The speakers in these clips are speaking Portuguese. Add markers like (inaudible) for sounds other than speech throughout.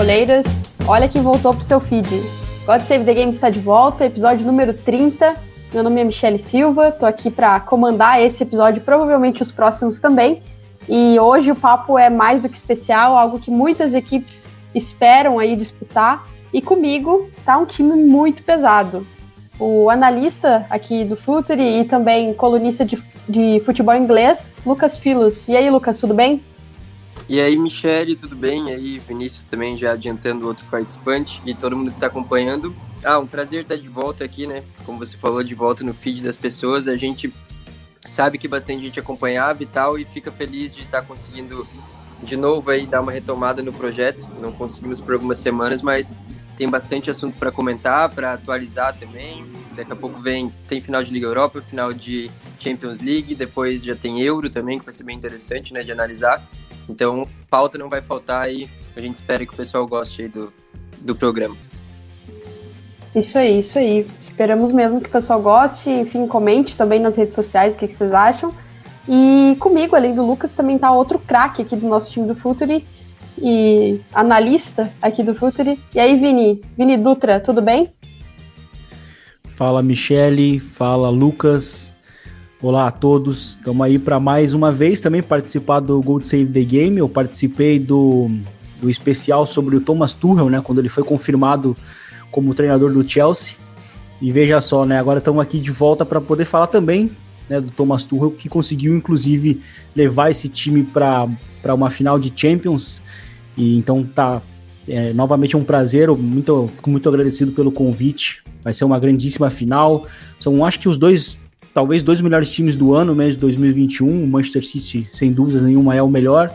futeboleiras. Olha quem voltou pro seu feed. God Save the Game está de volta, episódio número 30. Meu nome é Michele Silva, tô aqui para comandar esse episódio, provavelmente os próximos também. E hoje o papo é mais do que especial, algo que muitas equipes esperam aí disputar. E comigo tá um time muito pesado. O analista aqui do Futuri e também colunista de, de futebol inglês, Lucas Filos. E aí, Lucas, tudo bem? E aí, Michele, tudo bem? E aí, Vinícius também já adiantando outro participante e todo mundo que está acompanhando. Ah, um prazer estar de volta aqui, né? Como você falou, de volta no feed das pessoas. A gente sabe que bastante gente acompanhava e tal, e fica feliz de estar conseguindo de novo aí dar uma retomada no projeto. Não conseguimos por algumas semanas, mas tem bastante assunto para comentar, para atualizar também. Daqui a pouco vem tem final de Liga Europa, final de Champions League, depois já tem Euro também, que vai ser bem interessante, né, de analisar. Então, pauta não vai faltar e a gente espera que o pessoal goste do, do programa. Isso aí, isso aí. Esperamos mesmo que o pessoal goste, enfim, comente também nas redes sociais o que, que vocês acham. E comigo, além do Lucas, também tá outro craque aqui do nosso time do Futuri e analista aqui do Futuri. E aí, Vini? Vini Dutra, tudo bem? Fala, Michele. Fala, Lucas. Olá a todos, estamos aí para mais uma vez também participar do Gold Save the Game. Eu participei do, do especial sobre o Thomas Tuchel, né, quando ele foi confirmado como treinador do Chelsea. E veja só, né, agora estamos aqui de volta para poder falar também né, do Thomas Tuchel, que conseguiu inclusive levar esse time para uma final de Champions. E então tá é, novamente é um prazer, muito, fico muito agradecido pelo convite. Vai ser uma grandíssima final. São, acho que os dois talvez dois melhores times do ano, mês de 2021. O Manchester City, sem dúvida nenhuma, é o melhor.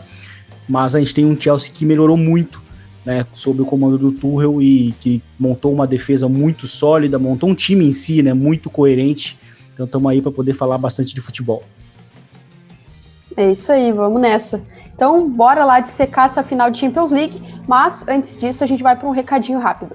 Mas a gente tem um Chelsea que melhorou muito, né, sob o comando do Tuchel e que montou uma defesa muito sólida, montou um time em si, né, muito coerente. Então estamos aí para poder falar bastante de futebol. É isso aí, vamos nessa. Então, bora lá de secar essa final de Champions League, mas antes disso a gente vai para um recadinho rápido.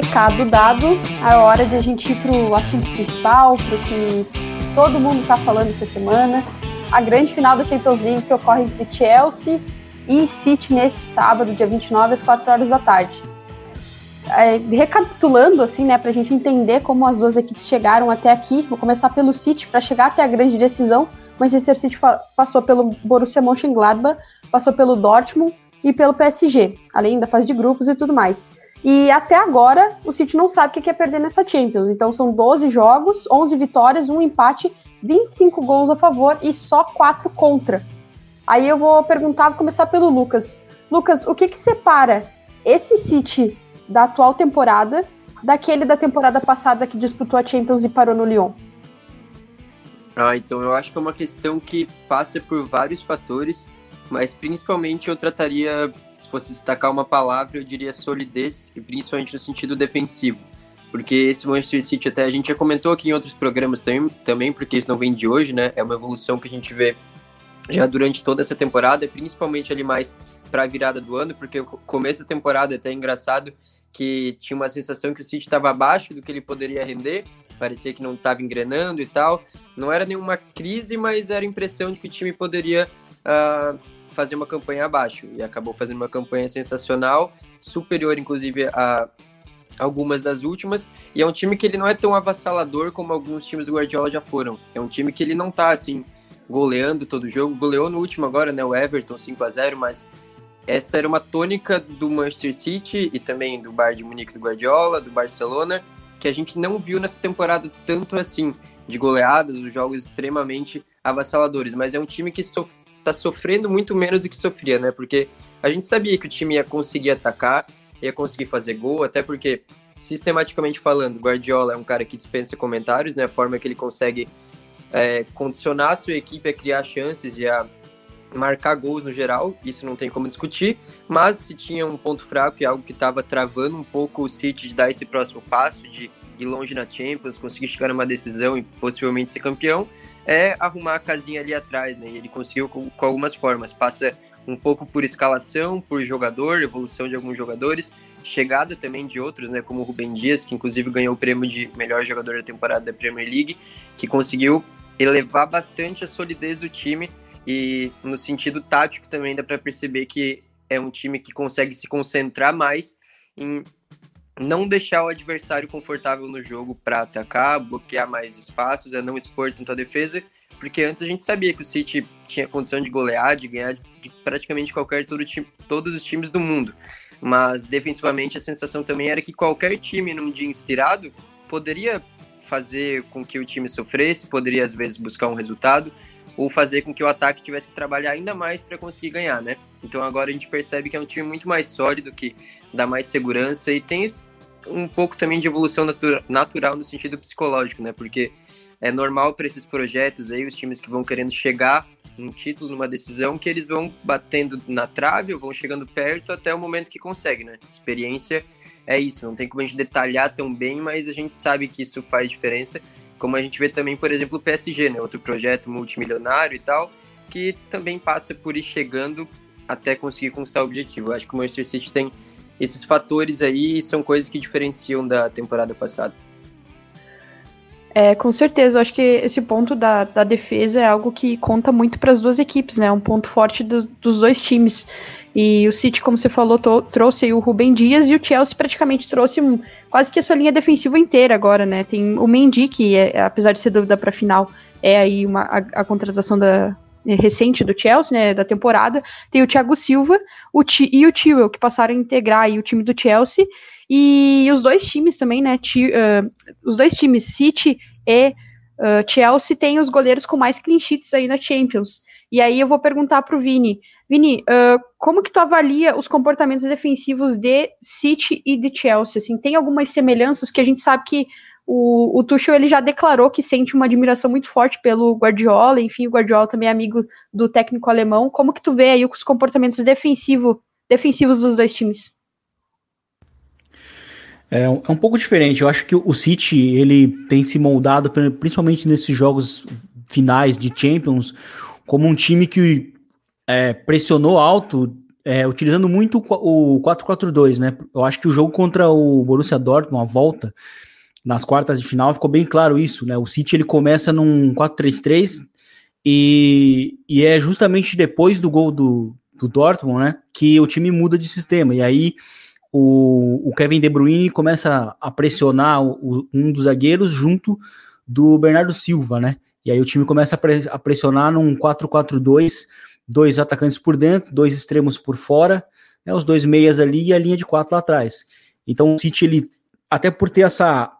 recado dado, é hora de a gente ir para o assunto principal, para o que todo mundo está falando essa semana. A grande final da Champions League que ocorre entre Chelsea e City neste sábado, dia 29, às 4 horas da tarde. É, recapitulando, assim, né, para a gente entender como as duas equipes chegaram até aqui, vou começar pelo City, para chegar até a grande decisão. Manchester City passou pelo Borussia Mönchengladbach, passou pelo Dortmund e pelo PSG, além da fase de grupos e tudo mais. E até agora, o City não sabe o que é perder nessa Champions. Então são 12 jogos, 11 vitórias, um empate, 25 gols a favor e só 4 contra. Aí eu vou perguntar, vou começar pelo Lucas. Lucas, o que, que separa esse City da atual temporada daquele da temporada passada que disputou a Champions e parou no Lyon? Ah, então eu acho que é uma questão que passa por vários fatores, mas principalmente eu trataria se fosse destacar uma palavra, eu diria solidez, e principalmente no sentido defensivo. Porque esse Manchester City, até a gente já comentou aqui em outros programas também, também porque isso não vem de hoje, né? É uma evolução que a gente vê já durante toda essa temporada, principalmente ali mais para a virada do ano, porque o começo da temporada é até engraçado que tinha uma sensação que o City estava abaixo do que ele poderia render, parecia que não estava engrenando e tal. Não era nenhuma crise, mas era a impressão de que o time poderia uh, fazer uma campanha abaixo. E acabou fazendo uma campanha sensacional, superior, inclusive, a, algumas das últimas, e é um time que ele não é tão avassalador como alguns times do Guardiola já foram. É um time que ele não tá assim goleando todo jogo, goleou no último agora, né, o Everton 5 a 0, mas essa era uma tônica do Manchester City e também do Bayern de Munique do Guardiola, do Barcelona, que a gente não viu nessa temporada tanto assim, de goleadas, os jogos extremamente avassaladores, mas é um time que está sofrendo muito menos do que sofria, né? Porque a gente sabia que o time ia conseguir atacar, ia conseguir fazer gol, até porque, sistematicamente falando, Guardiola é um cara que dispensa comentários, né? A forma que ele consegue é, condicionar a sua equipe a criar chances e a marcar gols no geral, isso não tem como discutir, mas se tinha um ponto fraco e algo que estava travando um pouco o City de dar esse próximo passo, de ir longe na Champions, conseguir chegar numa decisão e possivelmente ser campeão, é arrumar a casinha ali atrás, né? E ele conseguiu com, com algumas formas. Passa um pouco por escalação, por jogador, evolução de alguns jogadores, chegada também de outros, né? Como o Rubem Dias, que inclusive ganhou o prêmio de melhor jogador da temporada da Premier League, que conseguiu elevar bastante a solidez do time e no sentido tático também dá para perceber que é um time que consegue se concentrar mais em não deixar o adversário confortável no jogo para atacar, bloquear mais espaços, é não expor tanto a defesa, porque antes a gente sabia que o City tinha condição de golear, de ganhar de praticamente qualquer todo time, todos os times do mundo. Mas defensivamente a sensação também era que qualquer time num dia inspirado poderia fazer com que o time sofresse, poderia às vezes buscar um resultado ou fazer com que o ataque tivesse que trabalhar ainda mais para conseguir ganhar, né? Então agora a gente percebe que é um time muito mais sólido, que dá mais segurança e tem um pouco também de evolução natura, natural no sentido psicológico, né? Porque é normal para esses projetos aí, os times que vão querendo chegar num título, numa decisão, que eles vão batendo na trave ou vão chegando perto até o momento que consegue, né? Experiência é isso, não tem como a gente detalhar tão bem, mas a gente sabe que isso faz diferença, como a gente vê também, por exemplo, o PSG, né? Outro projeto multimilionário e tal, que também passa por ir chegando até conseguir conquistar o objetivo. Eu acho que o Manchester City tem esses fatores aí são coisas que diferenciam da temporada passada. É, com certeza, eu acho que esse ponto da, da defesa é algo que conta muito para as duas equipes, né? Um ponto forte do, dos dois times. E o City, como você falou, trouxe o Rubem Dias e o Chelsea praticamente trouxe um, quase que a sua linha defensiva inteira agora, né? Tem o Mendy, que é, apesar de ser dúvida para final, é aí uma, a, a contratação da, recente do Chelsea, né, da temporada, tem o Thiago Silva o T e o Tewell, que passaram a integrar o time do Chelsea, e os dois times também, né, uh, os dois times, City e uh, Chelsea, têm os goleiros com mais clean sheets aí na Champions. E aí eu vou perguntar pro Vini, Vini, uh, como que tu avalia os comportamentos defensivos de City e de Chelsea? Assim, tem algumas semelhanças, que a gente sabe que o, o Tuchel ele já declarou que sente uma admiração muito forte pelo Guardiola, enfim, o Guardiola também é amigo do técnico alemão. Como que tu vê aí os comportamentos defensivo, defensivos dos dois times? É, é um pouco diferente. Eu acho que o City ele tem se moldado, principalmente nesses jogos finais de Champions, como um time que é, pressionou alto, é, utilizando muito o 4-4-2, né? Eu acho que o jogo contra o Borussia Dortmund, a volta, nas quartas de final ficou bem claro isso, né? O City ele começa num 4-3-3 e, e é justamente depois do gol do, do Dortmund, né, que o time muda de sistema. E aí o, o Kevin De Bruyne começa a pressionar o, um dos zagueiros junto do Bernardo Silva, né? E aí o time começa a, pre, a pressionar num 4-4-2, dois atacantes por dentro, dois extremos por fora, né, os dois meias ali e a linha de quatro lá atrás. Então o City ele até por ter essa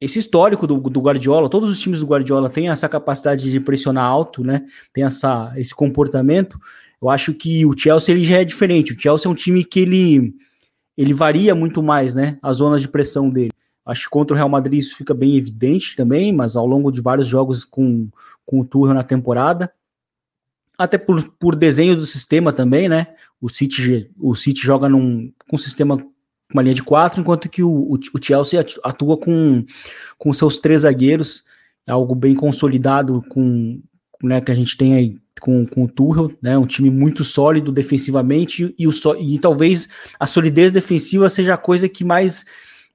esse histórico do, do, Guardiola, todos os times do Guardiola têm essa capacidade de pressionar alto, né? Tem essa, esse comportamento. Eu acho que o Chelsea ele já é diferente. O Chelsea é um time que ele, ele varia muito mais, né? As zonas de pressão dele. Acho que contra o Real Madrid isso fica bem evidente também, mas ao longo de vários jogos com, com o Tuchel na temporada, até por, por desenho do sistema também, né? O City, o City joga num, com um sistema uma linha de quatro, enquanto que o, o, Chelsea atua com, com seus três zagueiros, é algo bem consolidado com, né, que a gente tem aí com, com o Tuchel, né, um time muito sólido defensivamente e, o, e talvez a solidez defensiva seja a coisa que mais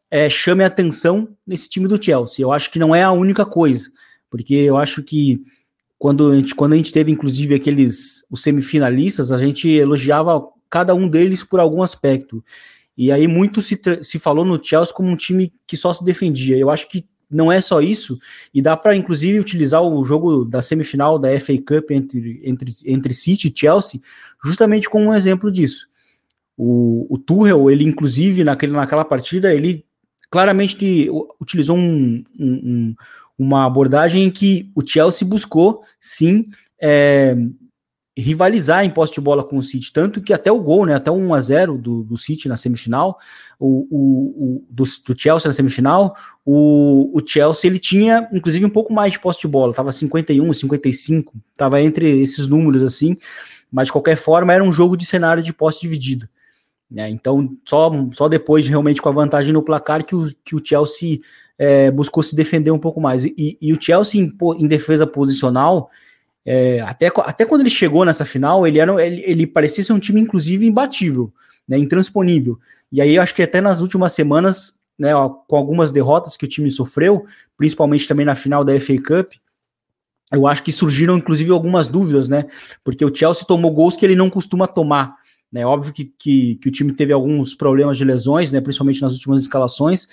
é, chame a atenção nesse time do Chelsea. Eu acho que não é a única coisa, porque eu acho que quando a gente, quando a gente teve inclusive aqueles os semifinalistas, a gente elogiava cada um deles por algum aspecto. E aí muito se, se falou no Chelsea como um time que só se defendia. Eu acho que não é só isso, e dá para inclusive utilizar o jogo da semifinal da FA Cup entre, entre, entre City e Chelsea justamente como um exemplo disso. O, o Tuchel, ele inclusive naquele, naquela partida, ele claramente utilizou um, um, uma abordagem em que o Chelsea buscou, sim, é, rivalizar em posse de bola com o City, tanto que até o gol, né, até o 1 a 0 do, do City na semifinal, o, o, o do, do, Chelsea na semifinal, o, o Chelsea ele tinha inclusive um pouco mais de posse de bola, tava 51, 55, tava entre esses números assim, mas de qualquer forma era um jogo de cenário de posse dividida. Né? Então, só, só depois, realmente, com a vantagem no placar, que o, que o Chelsea é, buscou se defender um pouco mais. E, e o Chelsea, em, em defesa posicional, é, até, até quando ele chegou nessa final, ele, era, ele, ele parecia ser um time, inclusive, imbatível, né, intransponível. E aí, acho que até nas últimas semanas, né, com algumas derrotas que o time sofreu, principalmente também na final da FA Cup, eu acho que surgiram, inclusive, algumas dúvidas, né? Porque o Chelsea tomou gols que ele não costuma tomar. Né? Óbvio que, que, que, o time teve alguns problemas de lesões, né? principalmente nas últimas escalações,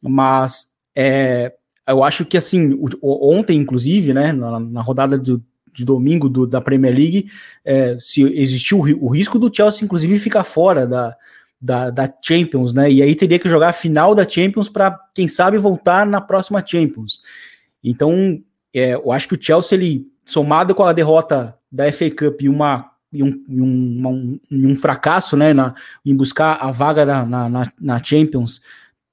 mas é, eu acho que assim, ontem, inclusive, né, na, na rodada do, de domingo do, da Premier League, é, se existiu o, risco do Chelsea, inclusive, ficar fora da, da, da, Champions, né? E aí teria que jogar a final da Champions para, quem sabe, voltar na próxima Champions. Então, é, eu acho que o Chelsea, ele, somado com a derrota da FA Cup e uma e um, um, um, um, fracasso né, na, em buscar a vaga na, na, na, Champions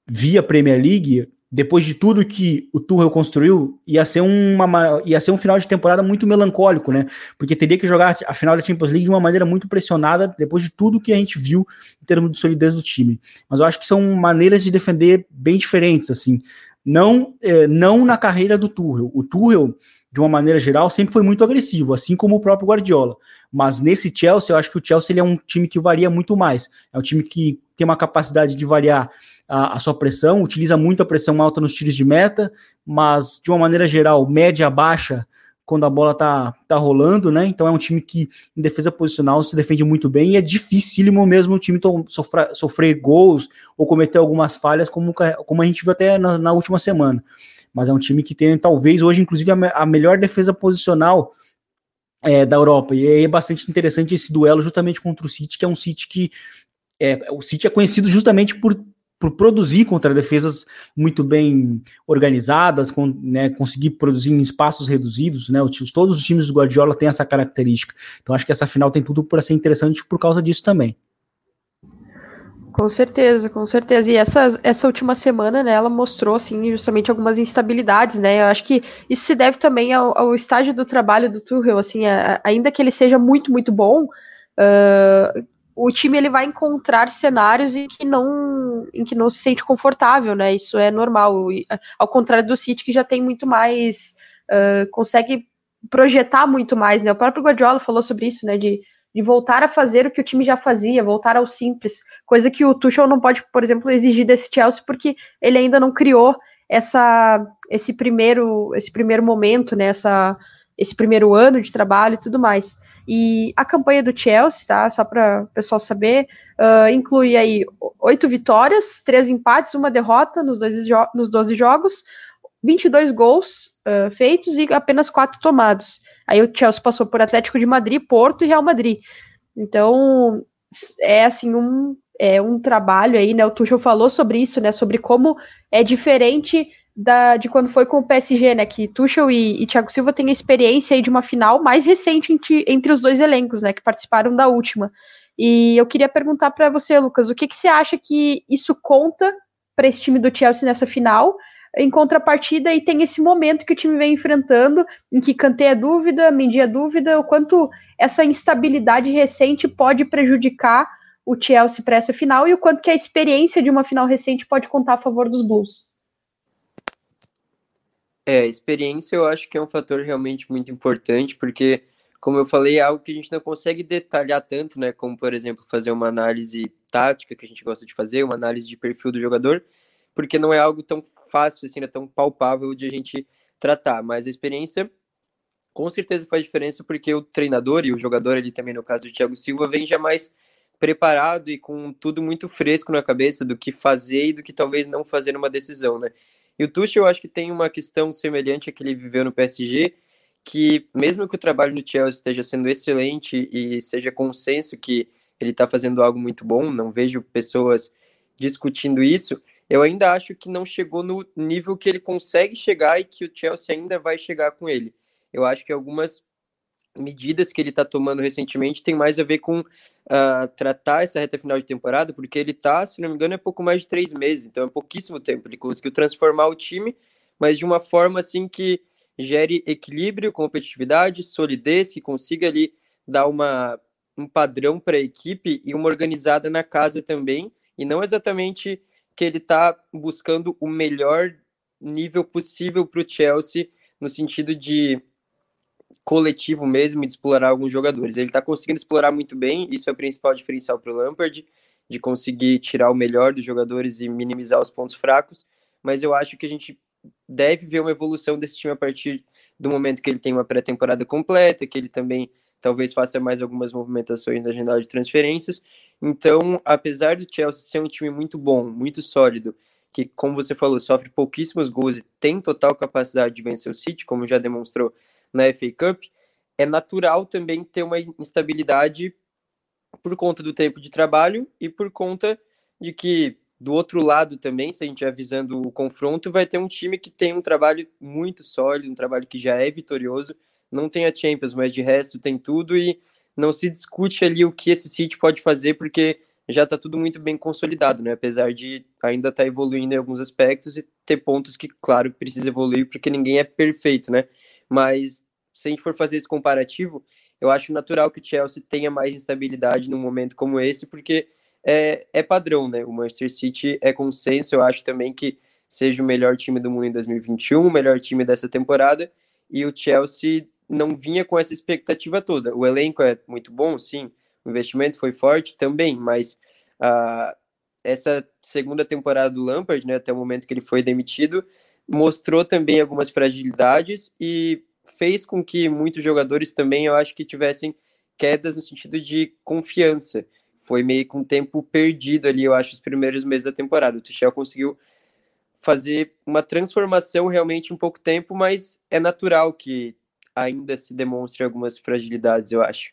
via Premier League, depois de tudo que o Tuchel construiu, ia ser, uma, ia ser um final de temporada muito melancólico, né? Porque teria que jogar a final da Champions League de uma maneira muito pressionada, depois de tudo que a gente viu em termos de solidez do time. Mas eu acho que são maneiras de defender bem diferentes, assim. Não, eh, não na carreira do Tuchel. O Tuchel, de uma maneira geral, sempre foi muito agressivo, assim como o próprio Guardiola. Mas nesse Chelsea, eu acho que o Chelsea é um time que varia muito mais. É um time que tem uma capacidade de variar a, a, sua pressão, utiliza muito a pressão alta nos tiros de meta, mas de uma maneira geral, média baixa quando a bola tá, tá rolando, né? Então é um time que em defesa posicional se defende muito bem e é dificílimo mesmo o time sofrer, sofrer gols ou cometer algumas falhas, como, como a gente viu até na, na última semana. Mas é um time que tem, talvez, hoje, inclusive, a, a melhor defesa posicional é, da Europa. E é bastante interessante esse duelo justamente contra o City, que é um City que é, o City é conhecido justamente por, por produzir contra defesas muito bem organizadas, com, né, conseguir produzir em espaços reduzidos, né? Os, todos os times do Guardiola têm essa característica. Então acho que essa final tem tudo para ser interessante por causa disso também. Com certeza, com certeza. E essa, essa última semana, né, ela mostrou, assim, justamente algumas instabilidades, né? Eu acho que isso se deve também ao, ao estágio do trabalho do Tuchel, assim, a, ainda que ele seja muito, muito bom, uh, o time ele vai encontrar cenários em que não em que não se sente confortável, né? Isso é normal. Ao contrário do City que já tem muito mais uh, consegue projetar muito mais, né? O próprio Guardiola falou sobre isso, né? De de voltar a fazer o que o time já fazia, voltar ao simples, coisa que o Tuchel não pode, por exemplo, exigir desse Chelsea porque ele ainda não criou essa esse primeiro esse primeiro momento, né, essa, esse primeiro ano de trabalho e tudo mais. E a campanha do Chelsea, tá? Só para o pessoal saber, uh, inclui aí oito vitórias, três empates, uma derrota nos, dois nos 12 jogos, 22 gols uh, feitos e apenas quatro tomados. Aí o Chelsea passou por Atlético de Madrid, Porto e Real Madrid. Então, é assim um é um trabalho aí, né? O Tuchel falou sobre isso, né? Sobre como é diferente da, de quando foi com o PSG, né? Que Tuchel e, e Thiago Silva têm a experiência de uma final mais recente entre, entre os dois elencos, né? Que participaram da última. E eu queria perguntar para você, Lucas, o que, que você acha que isso conta para esse time do Chelsea nessa final? em contrapartida e tem esse momento que o time vem enfrentando, em que Kanté é dúvida, Mendy é dúvida, o quanto essa instabilidade recente pode prejudicar o Chelsea para essa final e o quanto que a experiência de uma final recente pode contar a favor dos Blues. É, experiência eu acho que é um fator realmente muito importante, porque, como eu falei, é algo que a gente não consegue detalhar tanto, né? Como, por exemplo, fazer uma análise tática que a gente gosta de fazer, uma análise de perfil do jogador, porque não é algo tão fácil, assim, é tão palpável de a gente tratar, mas a experiência com certeza faz diferença porque o treinador e o jogador ali também, no caso do Thiago Silva, vem já mais preparado e com tudo muito fresco na cabeça do que fazer e do que talvez não fazer uma decisão, né? E o Tuchel, eu acho que tem uma questão semelhante a que ele viveu no PSG, que mesmo que o trabalho no Chelsea esteja sendo excelente e seja consenso que ele está fazendo algo muito bom, não vejo pessoas discutindo isso, eu ainda acho que não chegou no nível que ele consegue chegar e que o Chelsea ainda vai chegar com ele. Eu acho que algumas medidas que ele está tomando recentemente tem mais a ver com uh, tratar essa reta final de temporada, porque ele está, se não me engano, é pouco mais de três meses, então é pouquíssimo tempo. Ele conseguiu transformar o time, mas de uma forma assim que gere equilíbrio, competitividade, solidez, que consiga ali dar uma, um padrão para a equipe e uma organizada na casa também, e não exatamente que ele está buscando o melhor nível possível para o Chelsea, no sentido de coletivo mesmo, de explorar alguns jogadores. Ele está conseguindo explorar muito bem, isso é o principal diferencial para o Lampard, de conseguir tirar o melhor dos jogadores e minimizar os pontos fracos, mas eu acho que a gente deve ver uma evolução desse time a partir do momento que ele tem uma pré-temporada completa, que ele também talvez faça mais algumas movimentações na agenda de transferências. Então, apesar do Chelsea ser um time muito bom, muito sólido, que, como você falou, sofre pouquíssimos gols e tem total capacidade de vencer o City, como já demonstrou na FA Cup, é natural também ter uma instabilidade por conta do tempo de trabalho e por conta de que do outro lado também, se a gente avisando o confronto, vai ter um time que tem um trabalho muito sólido, um trabalho que já é vitorioso, não tem a Champions, mas de resto tem tudo e não se discute ali o que esse City pode fazer, porque já está tudo muito bem consolidado, né? Apesar de ainda estar tá evoluindo em alguns aspectos e ter pontos que, claro, precisa evoluir, porque ninguém é perfeito, né? Mas se a gente for fazer esse comparativo, eu acho natural que o Chelsea tenha mais instabilidade num momento como esse, porque é, é padrão, né? O Manchester City é consenso, eu acho também que seja o melhor time do mundo em 2021, o melhor time dessa temporada, e o Chelsea não vinha com essa expectativa toda. O elenco é muito bom, sim, o investimento foi forte também, mas uh, essa segunda temporada do Lampard, né, até o momento que ele foi demitido, mostrou também algumas fragilidades e fez com que muitos jogadores também, eu acho que tivessem quedas no sentido de confiança foi meio com um tempo perdido ali, eu acho, os primeiros meses da temporada. O Tuchel conseguiu fazer uma transformação realmente em pouco tempo, mas é natural que ainda se demonstre algumas fragilidades, eu acho.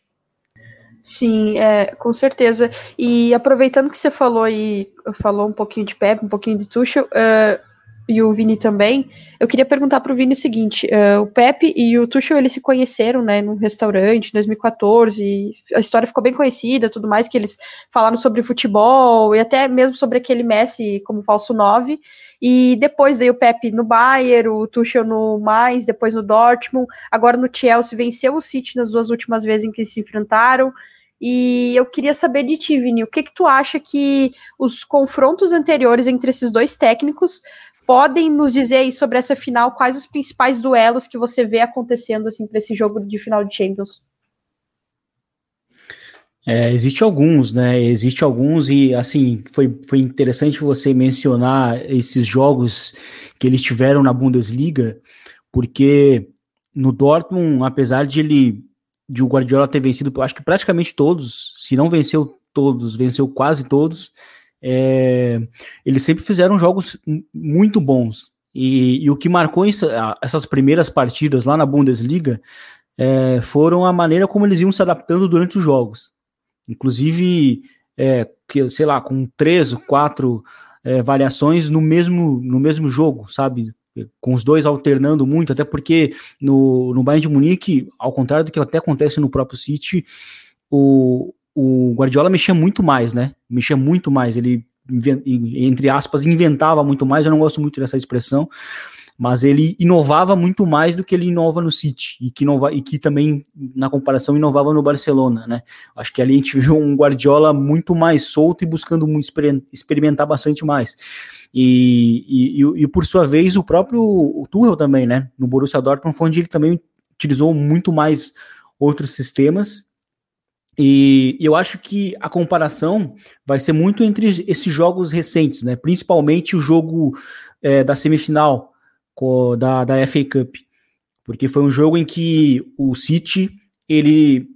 Sim, é, com certeza. E aproveitando que você falou e falou um pouquinho de Pepe, um pouquinho de Tuchel, uh, e o Vini também, eu queria perguntar para o Vini o seguinte: uh, o Pepe e o Tuchel eles se conheceram, né, num restaurante em 2014. a história ficou bem conhecida, tudo mais que eles falaram sobre futebol e até mesmo sobre aquele Messi como falso 9. E depois daí o Pepe no Bayern, o Tuchel no mais, depois no Dortmund, agora no Chelsea venceu o City nas duas últimas vezes em que se enfrentaram. E eu queria saber de ti, Vini, o que que tu acha que os confrontos anteriores entre esses dois técnicos podem nos dizer aí sobre essa final, quais os principais duelos que você vê acontecendo assim para esse jogo de final de Champions? É, existe alguns, né? Existe alguns e assim foi, foi interessante você mencionar esses jogos que eles tiveram na Bundesliga, porque no Dortmund, apesar de ele de o Guardiola ter vencido, acho que praticamente todos, se não venceu todos, venceu quase todos. É, eles sempre fizeram jogos muito bons. E, e o que marcou essa, essas primeiras partidas lá na Bundesliga é, foram a maneira como eles iam se adaptando durante os jogos. Inclusive, é, que, sei lá, com três ou quatro é, variações no mesmo, no mesmo jogo, sabe? Com os dois alternando muito, até porque no, no Bayern de Munique, ao contrário do que até acontece no próprio City, o, o Guardiola mexia muito mais, né? Mexia muito mais. Ele, entre aspas, inventava muito mais. Eu não gosto muito dessa expressão, mas ele inovava muito mais do que ele inova no City e que, inova, e que também, na comparação, inovava no Barcelona, né? Acho que ali a gente (laughs) viu um Guardiola muito mais solto e buscando experimentar bastante mais. E, e, e, por sua vez, o próprio o Tuchel também, né? No Borussia Dortmund onde ele também utilizou muito mais outros sistemas e eu acho que a comparação vai ser muito entre esses jogos recentes, né? Principalmente o jogo é, da semifinal da, da FA Cup, porque foi um jogo em que o City ele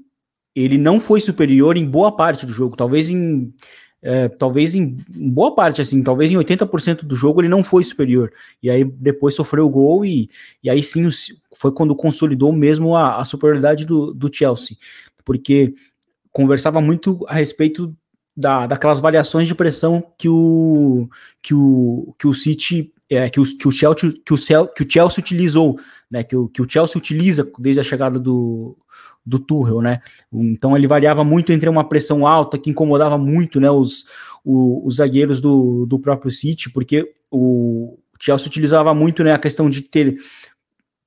ele não foi superior em boa parte do jogo, talvez em é, talvez em boa parte, assim, talvez em 80% do jogo ele não foi superior. E aí depois sofreu o gol e, e aí sim foi quando consolidou mesmo a, a superioridade do, do Chelsea. Porque conversava muito a respeito da, daquelas variações de pressão que o, que o, que o City é, que, o, que, o Chelsea, que, o, que o Chelsea utilizou, né, que, o, que o Chelsea utiliza desde a chegada do, do Tuchel, né? Então ele variava muito entre uma pressão alta que incomodava muito, né, os, os, os zagueiros do, do próprio City, porque o Chelsea utilizava muito, né, a questão de ter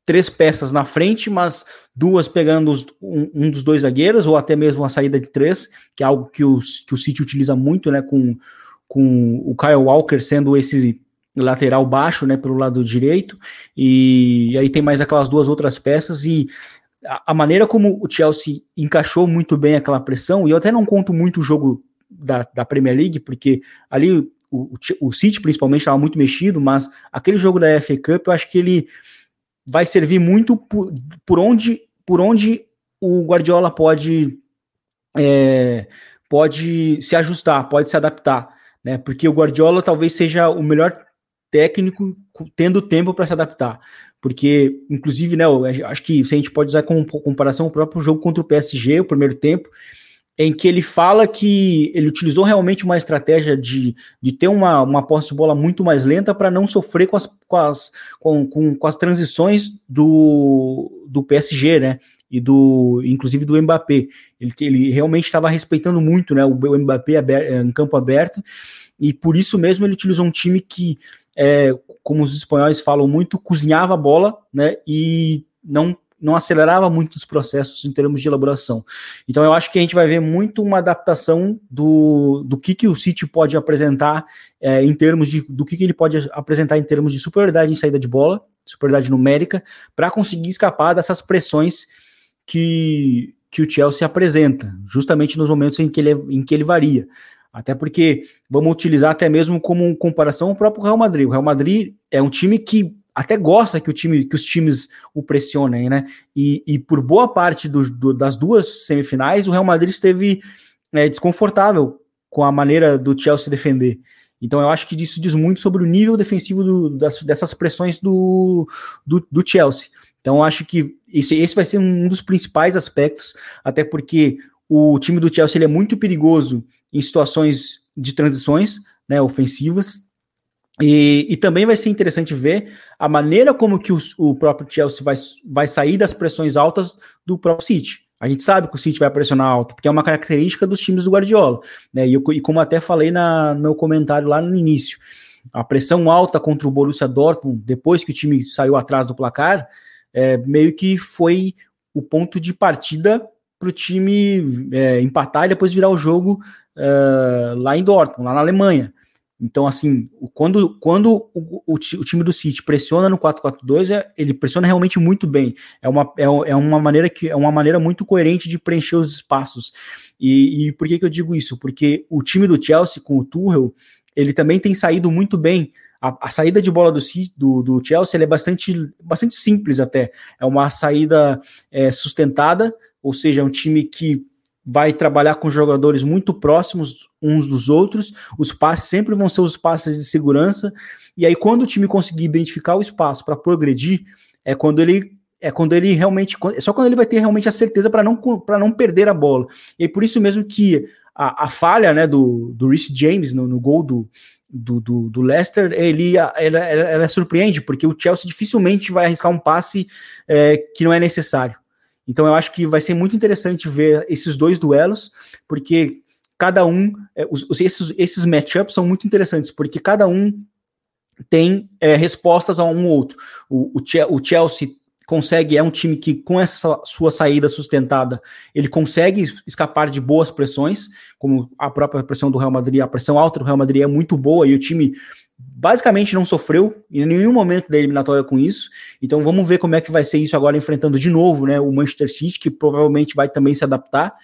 três peças na frente, mas duas pegando os, um, um, dos dois zagueiros, ou até mesmo a saída de três, que é algo que, os, que o City utiliza muito, né, com, com o Kyle Walker sendo esse lateral baixo, né, pelo lado direito, e, e aí tem mais aquelas duas outras peças, e a, maneira como o Chelsea encaixou muito bem aquela pressão, e eu até não conto muito o jogo da, da Premier League, porque ali o, o City principalmente estava muito mexido, mas aquele jogo da FA Cup eu acho que ele vai servir muito por, por onde por onde o Guardiola pode é, pode se ajustar, pode se adaptar, né? Porque o Guardiola talvez seja o melhor técnico tendo tempo para se adaptar. Porque, inclusive, né, acho que se a gente pode usar como comparação o próprio jogo contra o PSG, o primeiro tempo, em que ele fala que ele utilizou realmente uma estratégia de, de ter uma, uma posse de bola muito mais lenta para não sofrer com as, com as, com, com, com, as transições do, do PSG, né? E do, inclusive do Mbappé. Ele, ele realmente estava respeitando muito né, o Mbappé aberto, em campo aberto, e por isso mesmo ele utilizou um time que é, como os espanhóis falam muito, cozinhava a bola, né, e não não acelerava muito os processos em termos de elaboração. Então eu acho que a gente vai ver muito uma adaptação do, do que, que o City pode apresentar é, em termos de do que, que ele pode apresentar em termos de superioridade em saída de bola, superioridade numérica, para conseguir escapar dessas pressões que, que o Chelsea apresenta, justamente nos momentos em que ele, em que ele varia. Até porque vamos utilizar até mesmo como comparação o próprio Real Madrid. O Real Madrid é um time que até gosta que, o time, que os times o pressionem, né? E, e por boa parte do, do, das duas semifinais, o Real Madrid esteve é, desconfortável com a maneira do Chelsea defender. Então eu acho que isso diz muito sobre o nível defensivo do, das, dessas pressões do, do, do Chelsea. Então acho que esse, esse vai ser um dos principais aspectos, até porque o time do Chelsea é muito perigoso em situações de transições né, ofensivas. E, e, também vai ser interessante ver a maneira como que o, o, próprio Chelsea vai, vai sair das pressões altas do próprio City. A gente sabe que o City vai pressionar alto, porque é uma característica dos times do Guardiola. Né? E, e como até falei na, no meu comentário lá no início, a pressão alta contra o Borussia Dortmund, depois que o time saiu atrás do placar, é, meio que foi o ponto de partida para o time é, empatar e depois virar o jogo uh, lá em Dortmund, lá na Alemanha. Então, assim, quando, quando o, o, o time do City pressiona no 4-4-2, é, ele pressiona realmente muito bem. É uma, é, é, uma maneira que é uma maneira muito coerente de preencher os espaços. E, e por que, que eu digo isso? Porque o time do Chelsea com o Tuchel, ele também tem saído muito bem. A, a saída de bola do, do, do Chelsea é bastante, bastante simples até. É uma saída é, sustentada, ou seja, é um time que vai trabalhar com jogadores muito próximos uns dos outros, os passes sempre vão ser os passes de segurança, e aí quando o time conseguir identificar o espaço para progredir, é quando ele é quando ele realmente é só quando ele vai ter realmente a certeza para não para não perder a bola. E é por isso mesmo que a, a falha, né, do do Rhys James no, no gol do do, do, do, Leicester, ele, ela, ela, ela surpreende, porque o Chelsea dificilmente vai arriscar um passe é, que não é necessário. Então eu acho que vai ser muito interessante ver esses dois duelos, porque cada um, é, os, esses, esses matchups são muito interessantes, porque cada um tem é, respostas a um outro. O, o, o Chelsea consegue, é um time que, com essa sua saída sustentada, ele consegue escapar de boas pressões, como a própria pressão do Real Madrid, a pressão alta do Real Madrid é muito boa e o time basicamente não sofreu em nenhum momento da eliminatória com isso. Então vamos ver como é que vai ser isso agora enfrentando de novo, né, o Manchester City, que provavelmente vai também se adaptar.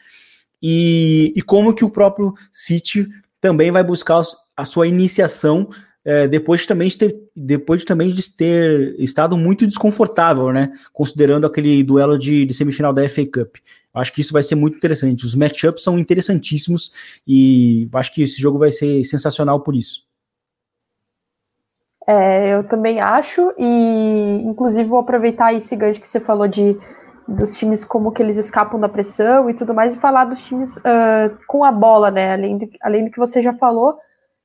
E, e como que o próprio City também vai buscar a sua iniciação é, depois, também de ter, depois também de ter estado muito desconfortável, né? Considerando aquele duelo de, de semifinal da FA Cup. Acho que isso vai ser muito interessante. Os matchups são interessantíssimos e acho que esse jogo vai ser sensacional por isso. É, eu também acho, e inclusive vou aproveitar esse gancho que você falou de dos times como que eles escapam da pressão e tudo mais, e falar dos times uh, com a bola, né? Além, de, além do que você já falou,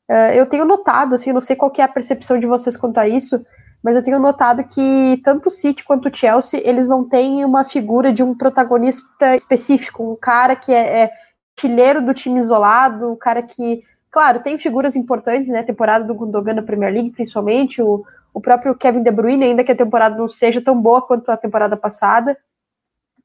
uh, eu tenho notado, assim, não sei qual é a percepção de vocês quanto a isso, mas eu tenho notado que tanto o City quanto o Chelsea, eles não têm uma figura de um protagonista específico, um cara que é, é do time isolado, um cara que Claro, tem figuras importantes, né? Temporada do Gundogan na Premier League, principalmente, o, o próprio Kevin De Bruyne, ainda que a temporada não seja tão boa quanto a temporada passada.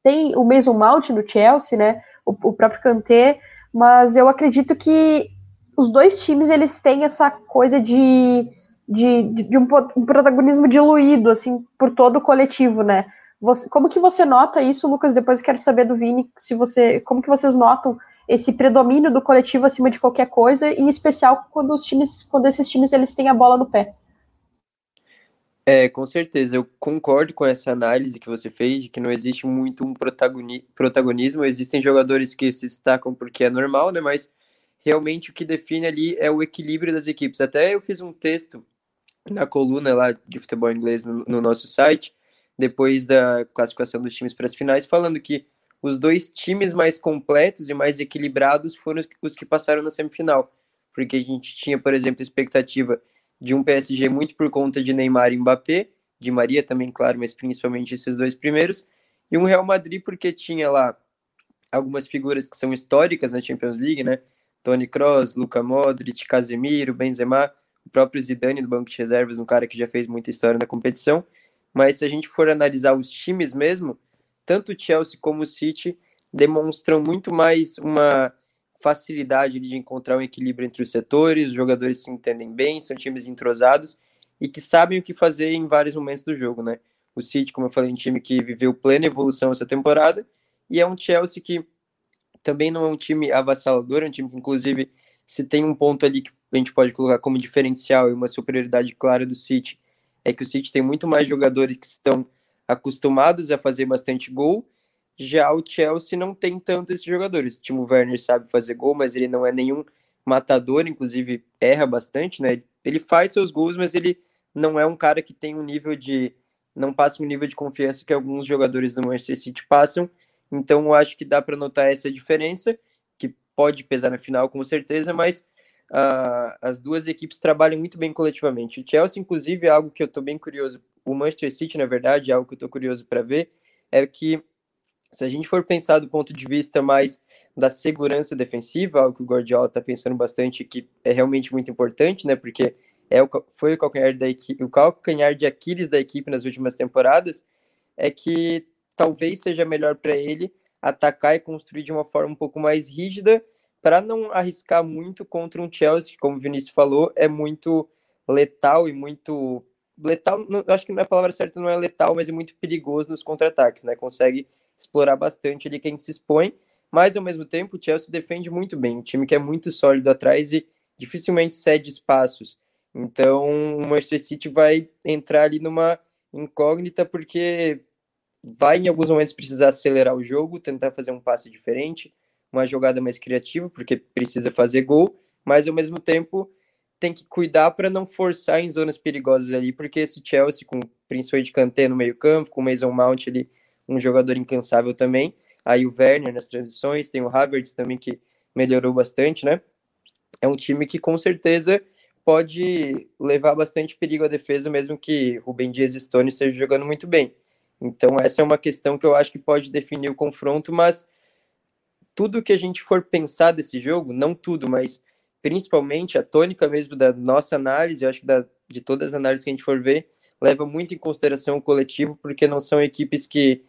Tem o Mason Mount no Chelsea, né? O, o próprio Kanté, mas eu acredito que os dois times eles têm essa coisa de, de, de um, um, protagonismo diluído, assim, por todo o coletivo, né? Você, como que você nota isso, Lucas? Depois quero saber do Vini, se você, como que vocês notam esse predomínio do coletivo acima de qualquer coisa, em especial quando os times, quando esses times eles têm a bola no pé. É, com certeza, eu concordo com essa análise que você fez, de que não existe muito um protagoni protagonismo, existem jogadores que se destacam porque é normal, né, mas realmente o que define ali é o equilíbrio das equipes. Até eu fiz um texto na coluna lá de futebol inglês no, no nosso site, depois da classificação dos times para as finais, falando que os dois times mais completos e mais equilibrados foram os que passaram na semifinal, porque a gente tinha, por exemplo, expectativa de um PSG muito por conta de Neymar e Mbappé, de Maria também, claro, mas principalmente esses dois primeiros, e um Real Madrid porque tinha lá algumas figuras que são históricas na Champions League, né? Toni Kroos, Luka Modric, Casemiro, Benzema, o próprio Zidane do banco de reservas, um cara que já fez muita história na competição. Mas se a gente for analisar os times mesmo, tanto o Chelsea como o City demonstram muito mais uma facilidade de encontrar um equilíbrio entre os setores, os jogadores se entendem bem, são times entrosados e que sabem o que fazer em vários momentos do jogo, né? O City, como eu falei, é um time que viveu plena evolução essa temporada e é um Chelsea que também não é um time avassalador, é um time que, inclusive, se tem um ponto ali que a gente pode colocar como diferencial e uma superioridade clara do City, é que o City tem muito mais jogadores que estão acostumados a fazer bastante gol. Já o Chelsea não tem tanto esses jogadores. O Timo Werner sabe fazer gol, mas ele não é nenhum matador, inclusive erra bastante, né? Ele faz seus gols, mas ele não é um cara que tem um nível de não passa um nível de confiança que alguns jogadores do Manchester City passam. Então eu acho que dá para notar essa diferença, que pode pesar na final com certeza, mas uh, as duas equipes trabalham muito bem coletivamente. O Chelsea, inclusive, é algo que eu estou bem curioso o Manchester City, na verdade, algo que eu estou curioso para ver, é que se a gente for pensar do ponto de vista mais da segurança defensiva, algo que o Guardiola está pensando bastante, que é realmente muito importante, né? Porque é o, foi o calcanhar, da o calcanhar de Aquiles da equipe nas últimas temporadas, é que talvez seja melhor para ele atacar e construir de uma forma um pouco mais rígida para não arriscar muito contra um Chelsea, que, como o Vinícius falou, é muito letal e muito letal, acho que é a palavra certa, não é letal, mas é muito perigoso nos contra-ataques, né? Consegue explorar bastante ali quem se expõe, mas ao mesmo tempo o Chelsea defende muito bem, um time que é muito sólido atrás e dificilmente cede espaços. Então o Manchester City vai entrar ali numa incógnita porque vai em alguns momentos precisar acelerar o jogo, tentar fazer um passe diferente, uma jogada mais criativa, porque precisa fazer gol, mas ao mesmo tempo tem que cuidar para não forçar em zonas perigosas ali, porque esse Chelsea, com principalmente Kanté no meio campo, com o Mason Mount ali, um jogador incansável também, aí o Werner nas transições, tem o Havertz também que melhorou bastante, né? É um time que com certeza pode levar bastante perigo à defesa, mesmo que Rubem Dias e Stone estejam jogando muito bem. Então essa é uma questão que eu acho que pode definir o confronto, mas tudo que a gente for pensar desse jogo, não tudo, mas principalmente a tônica mesmo da nossa análise, eu acho que da, de todas as análises que a gente for ver, leva muito em consideração o coletivo, porque não são equipes que,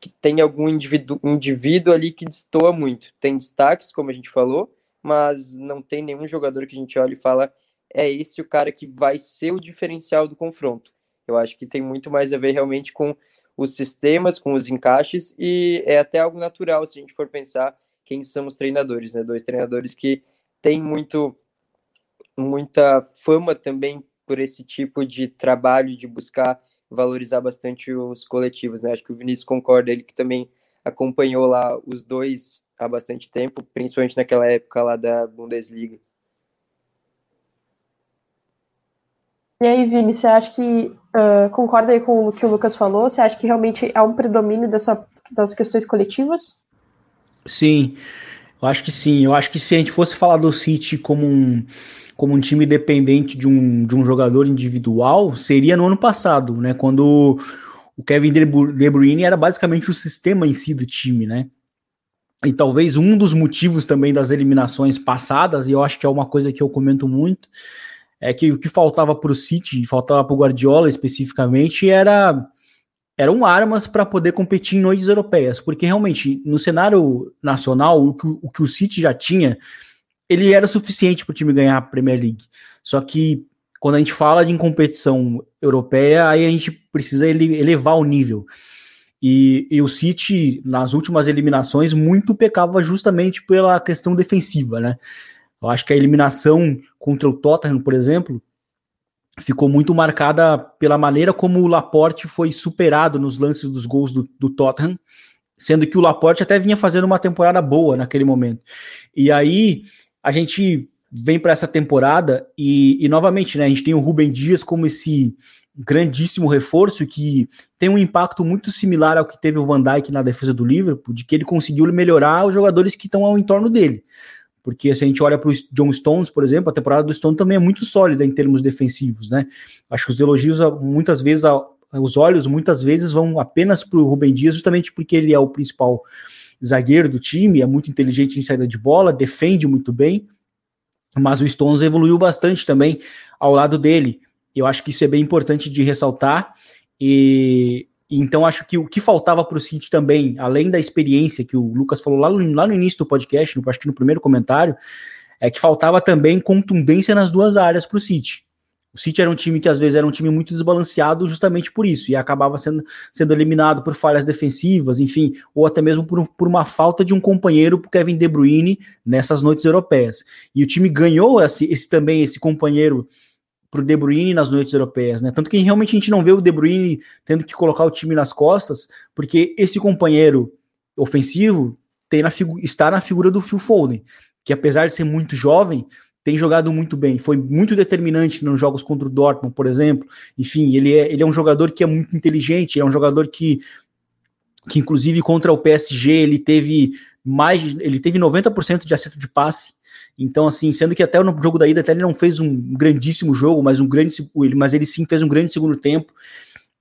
que tem algum indivíduo, indivíduo ali que destoa muito. Tem destaques, como a gente falou, mas não tem nenhum jogador que a gente olha e fala é esse o cara que vai ser o diferencial do confronto. Eu acho que tem muito mais a ver realmente com os sistemas, com os encaixes, e é até algo natural se a gente for pensar quem são os treinadores, né? Dois treinadores que tem muito muita fama também por esse tipo de trabalho de buscar valorizar bastante os coletivos, né? Acho que o Vinícius concorda, ele que também acompanhou lá os dois há bastante tempo, principalmente naquela época lá da Bundesliga. E aí, Vini, você acha que uh, concorda aí com o que o Lucas falou? Você acha que realmente há um predomínio dessa, das questões coletivas? Sim, eu acho que sim. Eu acho que se a gente fosse falar do City como um, como um time dependente de um, de um jogador individual, seria no ano passado, né? Quando o Kevin De Bruyne era basicamente o sistema em si do time, né? E talvez um dos motivos também das eliminações passadas, e eu acho que é uma coisa que eu comento muito, é que o que faltava para o City, faltava para o Guardiola especificamente, era eram armas para poder competir em noites europeias, porque realmente no cenário nacional o que, o que o City já tinha, ele era suficiente para o time ganhar a Premier League. Só que quando a gente fala de competição europeia, aí a gente precisa elevar o nível. E, e, o City, nas últimas eliminações, muito pecava justamente pela questão defensiva, né? Eu acho que a eliminação contra o Tottenham, por exemplo, ficou muito marcada pela maneira como o Laporte foi superado nos lances dos gols do, do Tottenham, sendo que o Laporte até vinha fazendo uma temporada boa naquele momento. E aí a gente vem para essa temporada e, e, novamente, né, a gente tem o Rubem Dias como esse grandíssimo reforço que tem um impacto muito similar ao que teve o Van Dijk na defesa do Liverpool, de que ele conseguiu melhorar os jogadores que estão ao entorno dele. Porque se a gente olha para o John Stones, por exemplo, a temporada do Stones também é muito sólida em termos defensivos, né? Acho que os elogios muitas vezes os olhos muitas vezes vão apenas para o Rubem Dias, justamente porque ele é o principal zagueiro do time, é muito inteligente em saída de bola, defende muito bem, mas o Stones evoluiu bastante também ao lado dele. Eu acho que isso é bem importante de ressaltar. E, então acho que o que faltava para o City também, além da experiência que o Lucas falou lá no, lá no início do podcast, no, acho que no primeiro comentário, é que faltava também contundência nas duas áreas para o City. O City era um time que às vezes era um time muito desbalanceado justamente por isso, e acabava sendo, sendo eliminado por falhas defensivas, enfim, ou até mesmo por, por uma falta de um companheiro para Kevin De Bruyne nessas noites europeias. E o time ganhou esse, esse também esse companheiro para o De Bruyne nas noites europeias, né? Tanto que realmente a gente não vê o De Bruyne tendo que colocar o time nas costas, porque esse companheiro ofensivo tem na está na figura do Phil Foden, que apesar de ser muito jovem, tem jogado muito bem, foi muito determinante nos jogos contra o Dortmund, por exemplo. Enfim, ele é, ele é um jogador que é muito inteligente, é um jogador que, que inclusive contra o PSG ele teve mais, ele teve 90% de acerto de passe, então, assim, sendo que até no jogo da ida até ele não fez um grandíssimo jogo, mas um grande, mas ele sim fez um grande segundo tempo.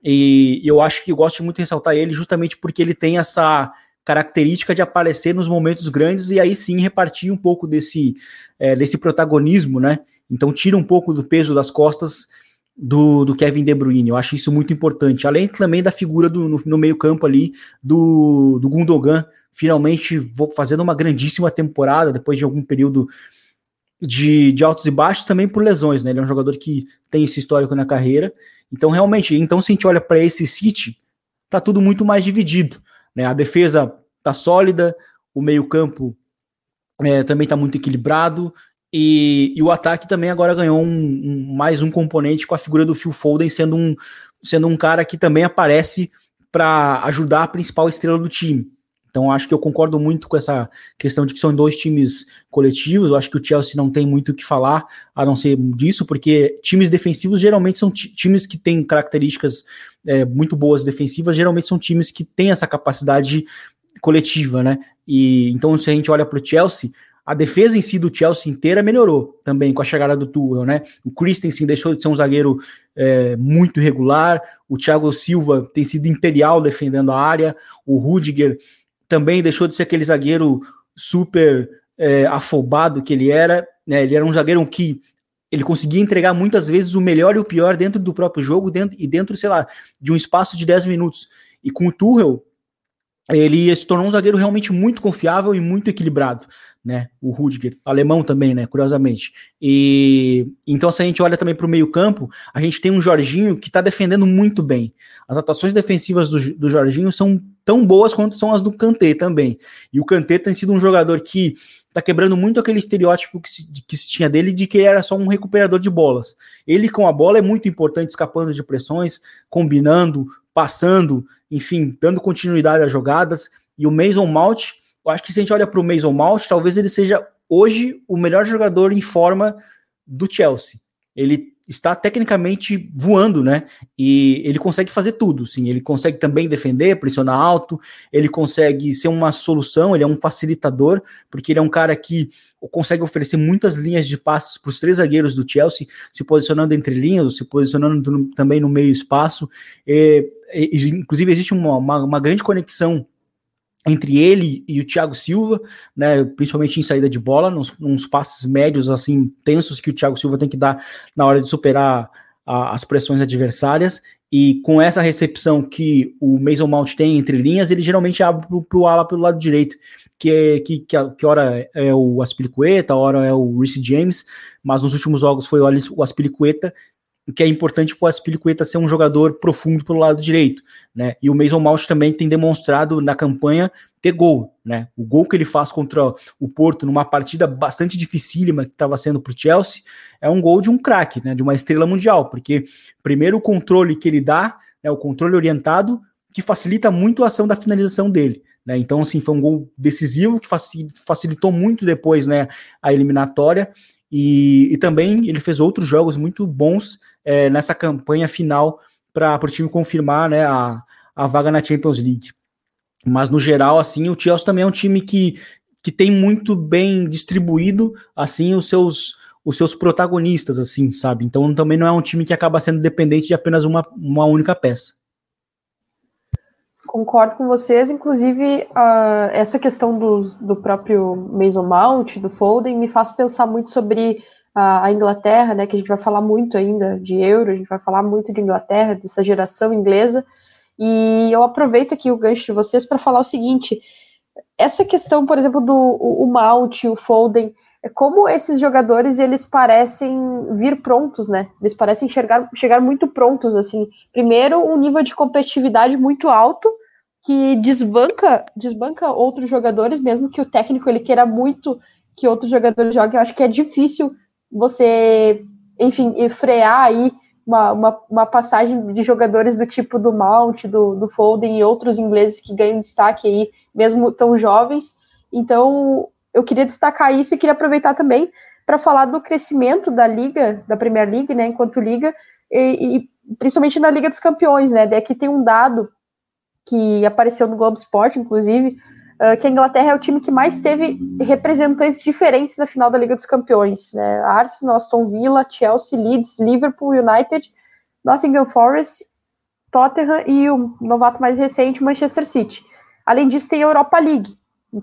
E eu acho que eu gosto muito de ressaltar ele justamente porque ele tem essa característica de aparecer nos momentos grandes e aí sim repartir um pouco desse, é, desse protagonismo, né? Então tira um pouco do peso das costas do, do Kevin De Bruyne. Eu acho isso muito importante. Além também da figura do, no, no meio campo ali do, do Gundogan, finalmente fazendo uma grandíssima temporada depois de algum período de, de altos e baixos, também por lesões, né? Ele é um jogador que tem esse histórico na carreira. Então, realmente, então se a gente olha para esse City, tá tudo muito mais dividido. Né? A defesa tá sólida, o meio-campo é, também tá muito equilibrado. E, e, o ataque também agora ganhou um, um, mais um componente com a figura do Phil Foden sendo um, sendo um cara que também aparece para ajudar a principal estrela do time. Então, acho que eu concordo muito com essa questão de que são dois times coletivos. Eu acho que o Chelsea não tem muito o que falar a não ser disso, porque times defensivos geralmente são times que têm características é, muito boas defensivas, geralmente são times que têm essa capacidade coletiva, né? E então, se a gente olha para o Chelsea, a defesa em si do Chelsea inteira melhorou também com a chegada do Tuchel, né? O Christensen deixou de ser um zagueiro é, muito regular, o Thiago Silva tem sido imperial defendendo a área, o Rudiger também deixou de ser aquele zagueiro super é, afobado que ele era. Né? Ele era um zagueiro que ele conseguia entregar muitas vezes o melhor e o pior dentro do próprio jogo dentro, e dentro, sei lá, de um espaço de 10 minutos. E com o Tuchel, ele se tornou um zagueiro realmente muito confiável e muito equilibrado, né? O Rudiger, alemão também, né? Curiosamente. E então, se a gente olha também para o meio-campo, a gente tem um Jorginho que está defendendo muito bem. As atuações defensivas do, do Jorginho são tão boas quanto são as do Kanté também. E o Kanté tem sido um jogador que tá quebrando muito aquele estereótipo que se, que se tinha dele de que ele era só um recuperador de bolas. Ele com a bola é muito importante, escapando de pressões, combinando, passando, enfim, dando continuidade às jogadas. E o Mason Mount, eu acho que se a gente olha para o Mason Mount, talvez ele seja hoje o melhor jogador em forma do Chelsea. Ele está tecnicamente voando, né? E ele consegue fazer tudo, sim. Ele consegue também defender, pressionar alto, ele consegue ser uma solução, ele é um facilitador, porque ele é um cara que consegue oferecer muitas linhas de passes para os três zagueiros do Chelsea, se posicionando entre linhas, se posicionando também no meio espaço. E, e, inclusive, existe uma, uma, uma grande conexão entre ele e o Thiago Silva, né, principalmente em saída de bola, nos, nos passes médios assim tensos que o Thiago Silva tem que dar na hora de superar a, as pressões adversárias. E com essa recepção que o Mason Mount tem entre linhas, ele geralmente abre para o ala pelo lado direito, que é que, que, que hora é o Aspilicueta, hora é o Reece James, mas nos últimos jogos foi o Aspilicueta o que é importante para o Aspilicueta ser um jogador profundo pelo lado direito, né? E o Mason Mount também tem demonstrado na campanha ter gol, né? O gol que ele faz contra o Porto numa partida bastante dificílima que estava sendo para o Chelsea é um gol de um craque, né? De uma estrela mundial, porque primeiro o controle que ele dá, né? O controle orientado que facilita muito a ação da finalização dele. Né? Então, assim, foi um gol decisivo que facilitou muito depois né, a eliminatória. E, e também ele fez outros jogos muito bons é, nessa campanha final para o time confirmar né, a, a vaga na Champions League. Mas no geral, assim, o Chelsea também é um time que, que tem muito bem distribuído assim os seus os seus protagonistas, assim, sabe? Então também não é um time que acaba sendo dependente de apenas uma, uma única peça. Concordo com vocês, inclusive uh, essa questão do, do próprio Mason Mount, do Foden, me faz pensar muito sobre a, Inglaterra, né, que a gente vai falar muito ainda de Euro, a gente vai falar muito de Inglaterra, dessa geração inglesa, e eu aproveito aqui o gancho de vocês para falar o seguinte, essa questão, por exemplo, do o, o Mount, o Foden, é como esses jogadores eles parecem vir prontos, né? Eles parecem chegar, chegar muito prontos, assim. Primeiro, um nível de competitividade muito alto, que desbanca, desbanca outros jogadores, mesmo que o técnico ele queira muito que outros jogadores joguem. Eu acho que é difícil você, enfim, frear aí uma, uma, uma, passagem de jogadores do tipo do Mount, do, do Foden e outros ingleses que ganham destaque aí, mesmo tão jovens. Então, eu queria destacar isso e queria aproveitar também para falar do crescimento da liga, da Premier League, né, enquanto liga, e, e principalmente na Liga dos Campeões, né, aqui tem um dado que apareceu no Globo Esporte, inclusive, uh, que a Inglaterra é o time que mais teve representantes diferentes na final da Liga dos Campeões. Né? Arsenal, Aston Villa, Chelsea, Leeds, Liverpool, United, Nottingham Forest, Tottenham e o novato mais recente, Manchester City. Além disso, tem a Europa League, em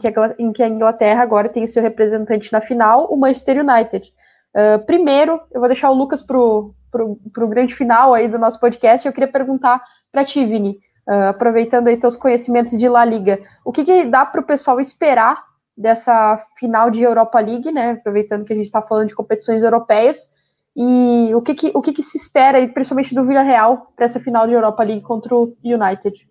que a, Inglaterra agora tem seu representante na final, o Manchester United. Uh, primeiro, eu vou deixar o Lucas para o grande final aí do nosso podcast. Eu queria perguntar para ti, Vini, uh, aproveitando aí teus conhecimentos de La Liga, o que, que dá para o pessoal esperar dessa final de Europa League, né? Aproveitando que a gente está falando de competições europeias, e o que, que, o que, que se espera aí, principalmente do Villarreal, para essa final de Europa League contra o United?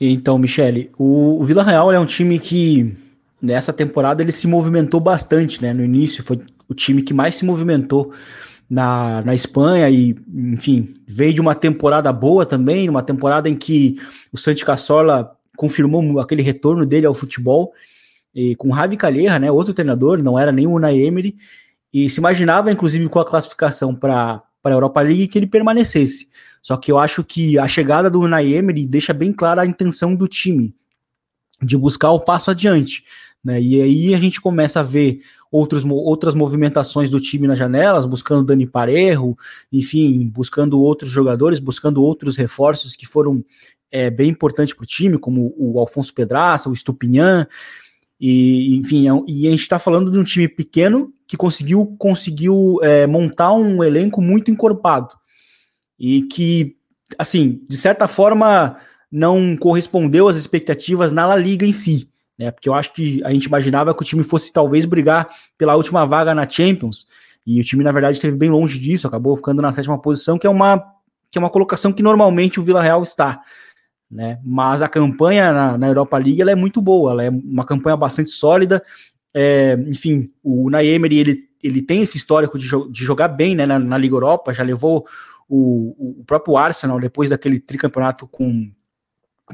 Então, Michele, o, o Vila Real é um time que nessa temporada ele se movimentou bastante, né? No início foi o time que mais se movimentou na, na Espanha e, enfim, veio de uma temporada boa também, uma temporada em que o Santi Cazorla confirmou aquele retorno dele ao futebol, e com Javi Calleja, né, outro treinador, não era nem o Unai Emery, e se imaginava, inclusive, com a classificação para a Europa League, que ele permanecesse. Só que eu acho que a chegada do Unai Emery deixa bem clara a intenção do time de buscar o passo adiante. Né? E aí a gente começa a ver outros, outras movimentações do time nas janelas, buscando Dani Parejo, enfim, buscando outros jogadores, buscando outros reforços que foram é, bem importantes para o time, como o Alfonso Pedraça, o Stupinhan, e enfim, é, e a gente está falando de um time pequeno que conseguiu, conseguiu é, montar um elenco muito encorpado e que, assim, de certa forma, não correspondeu às expectativas na La Liga em si né? Porque eu acho que a gente imaginava que o time fosse talvez brigar pela última vaga na Champions, e o time, na verdade, esteve bem longe disso, acabou ficando na sétima posição, que é uma, que é uma colocação que normalmente o Vila Real está. né? Mas a campanha na, na Europa League ela é muito boa, ela é uma campanha bastante sólida. É, enfim, o Naemery ele, ele tem esse histórico de, jo de jogar bem né, na, na, Liga Europa, já levou o, o próprio Arsenal depois daquele tricampeonato com,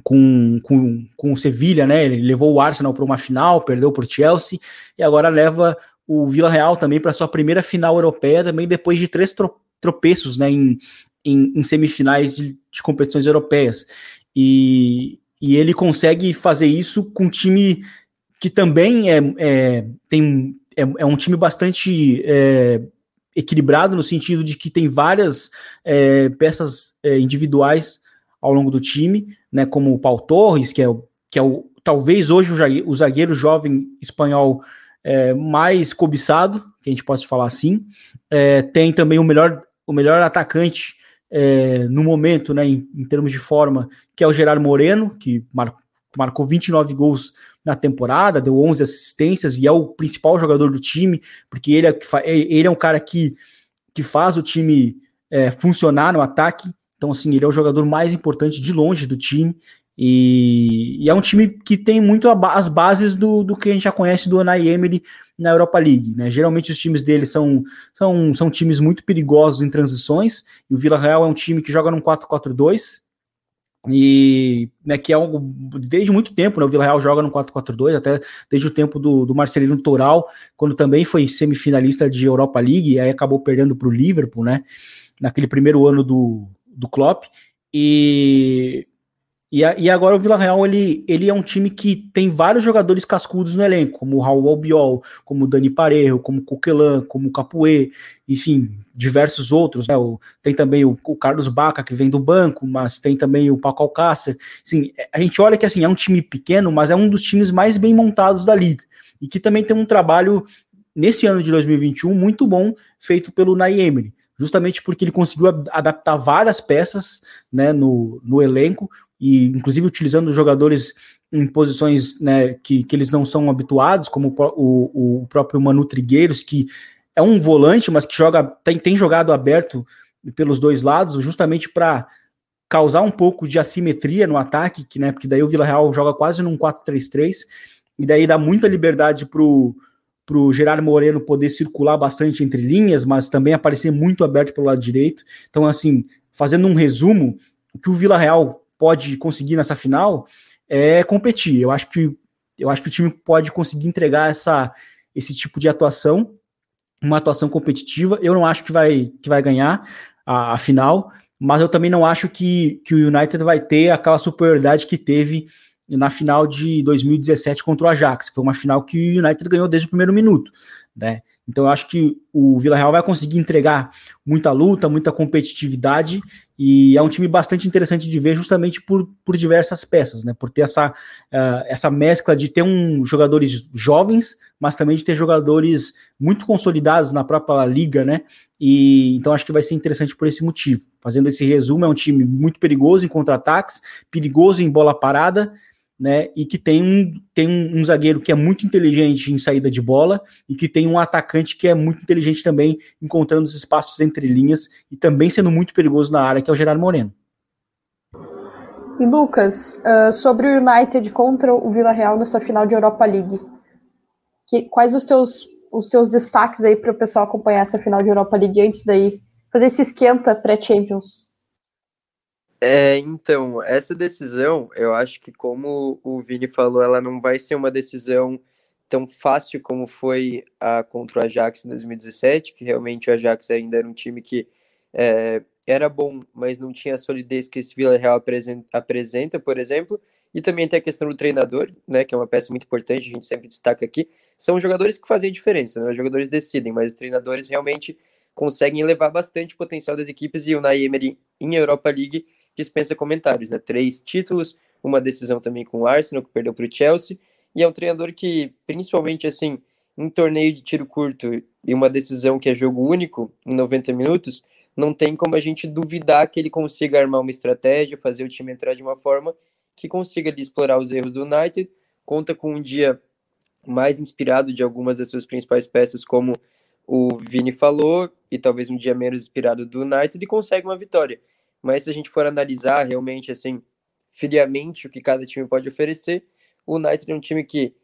com, com, com o Sevilha, né? Ele levou o Arsenal para uma final, perdeu para o Chelsea e agora leva o Vila Real também para sua primeira final europeia, também depois de três tropeços né, em, em, em semifinais de, de, competições europeias. E, e ele consegue fazer isso com um time que também é, é tem, é, é, um time bastante é, equilibrado no sentido de que tem várias é, peças é, individuais ao longo do time, né, como o Paul Torres, que é, que é o, talvez hoje o, o zagueiro jovem espanhol é, mais cobiçado, que a gente pode falar assim. É, tem também o melhor, o melhor atacante é, no momento, né, em, em, termos de forma, que é o Gerard Moreno, que mar, marcou 29 gols na temporada, deu 11 assistências e é o principal jogador do time, porque ele é, ele é um cara que, que faz o time é, funcionar no ataque. Então, assim, ele é o jogador mais importante de longe do time. E, e, é um time que tem muito as bases do, do que a gente já conhece do Unai Emery na Europa League. Né? Geralmente os times dele são, são, são times muito perigosos em transições, e o Vila Real é um time que joga num 4-4-2, e né, que é um, desde muito tempo, né, o Vila Real joga no 4-4-2, até desde o tempo do, do Marcelino Toral, quando também foi semifinalista de Europa League, e aí acabou perdendo para o Liverpool, né, naquele primeiro ano do, do Klopp, e e, a, e agora o Vila Real ele, ele é um time que tem vários jogadores cascudos no elenco, como o Raul Albiol, como o Dani Parejo, como o como o Capuê, enfim, diversos outros. Né? O, tem também o, o, Carlos Baca, que vem do banco, mas tem também o Paco Alcácer. Assim, a gente olha que assim, é um time pequeno, mas é um dos times mais bem montados da liga. E que também tem um trabalho, nesse ano de 2021, muito bom, feito pelo Nay Emery justamente porque ele conseguiu adaptar várias peças né, no, no elenco, e inclusive utilizando jogadores em posições né, que, que eles não são habituados, como o, o próprio Manu Trigueiros, que é um volante, mas que joga tem, tem jogado aberto pelos dois lados, justamente para causar um pouco de assimetria no ataque, que, né, porque daí o Vila Real joga quase num 4-3-3, e daí dá muita liberdade para o Gerardo Moreno poder circular bastante entre linhas, mas também aparecer muito aberto pelo lado direito. Então, assim, fazendo um resumo, o que o Vila Real pode conseguir nessa final é competir. Eu acho que eu acho que o time pode conseguir entregar essa, esse tipo de atuação, uma atuação competitiva. Eu não acho que vai, que vai ganhar a, a final, mas eu também não acho que, que o United vai ter aquela superioridade que teve na final de 2017 contra o Ajax, que foi uma final que o United ganhou desde o primeiro minuto, né? Então eu acho que o Vila Real vai conseguir entregar muita luta, muita competitividade e é um time bastante interessante de ver justamente por, por diversas peças, né? Por ter essa, uh, essa mescla de ter um jogadores jovens, mas também de ter jogadores muito consolidados na própria liga, né? E então acho que vai ser interessante por esse motivo. Fazendo esse resumo, é um time muito perigoso em contra-ataques, perigoso em bola parada, né? E que tem um, tem um, zagueiro que é muito inteligente em saída de bola e que tem um atacante que é muito inteligente também, encontrando os espaços entre linhas e também sendo muito perigoso na área, que é o Gerardo Moreno. E Lucas, uh, sobre o United contra o Vila Real nessa final de Europa League, que, quais os teus, os teus destaques aí para o pessoal acompanhar essa final de Europa League antes daí fazer esse esquenta pré-Champions? É, então, essa decisão, eu acho que como o Vini falou, ela não vai ser uma decisão tão fácil como foi a contra o Ajax em 2017, que realmente o Ajax ainda era um time que é, era bom, mas não tinha a solidez que esse Vila Real apresenta, por exemplo, e também tem a questão do treinador, né, que é uma peça muito importante, a gente sempre destaca aqui, são jogadores que fazem a diferença, né, os jogadores decidem, mas os treinadores realmente conseguem levar bastante potencial das equipes e o Nay Emery em Europa League dispensa comentários, né? Três títulos, uma decisão também com o Arsenal, que perdeu para o Chelsea, e é um treinador que, principalmente assim, em torneio de tiro curto e uma decisão que é jogo único, em 90 minutos, não tem como a gente duvidar que ele consiga armar uma estratégia, fazer o time entrar de uma forma que consiga ali, explorar os erros do United, conta com um dia mais inspirado de algumas das suas principais peças, como o Vini falou, e talvez um dia menos inspirado do United, e consegue uma vitória. Mas se a gente for analisar realmente, assim, friamente o que cada time pode oferecer, o United é um time que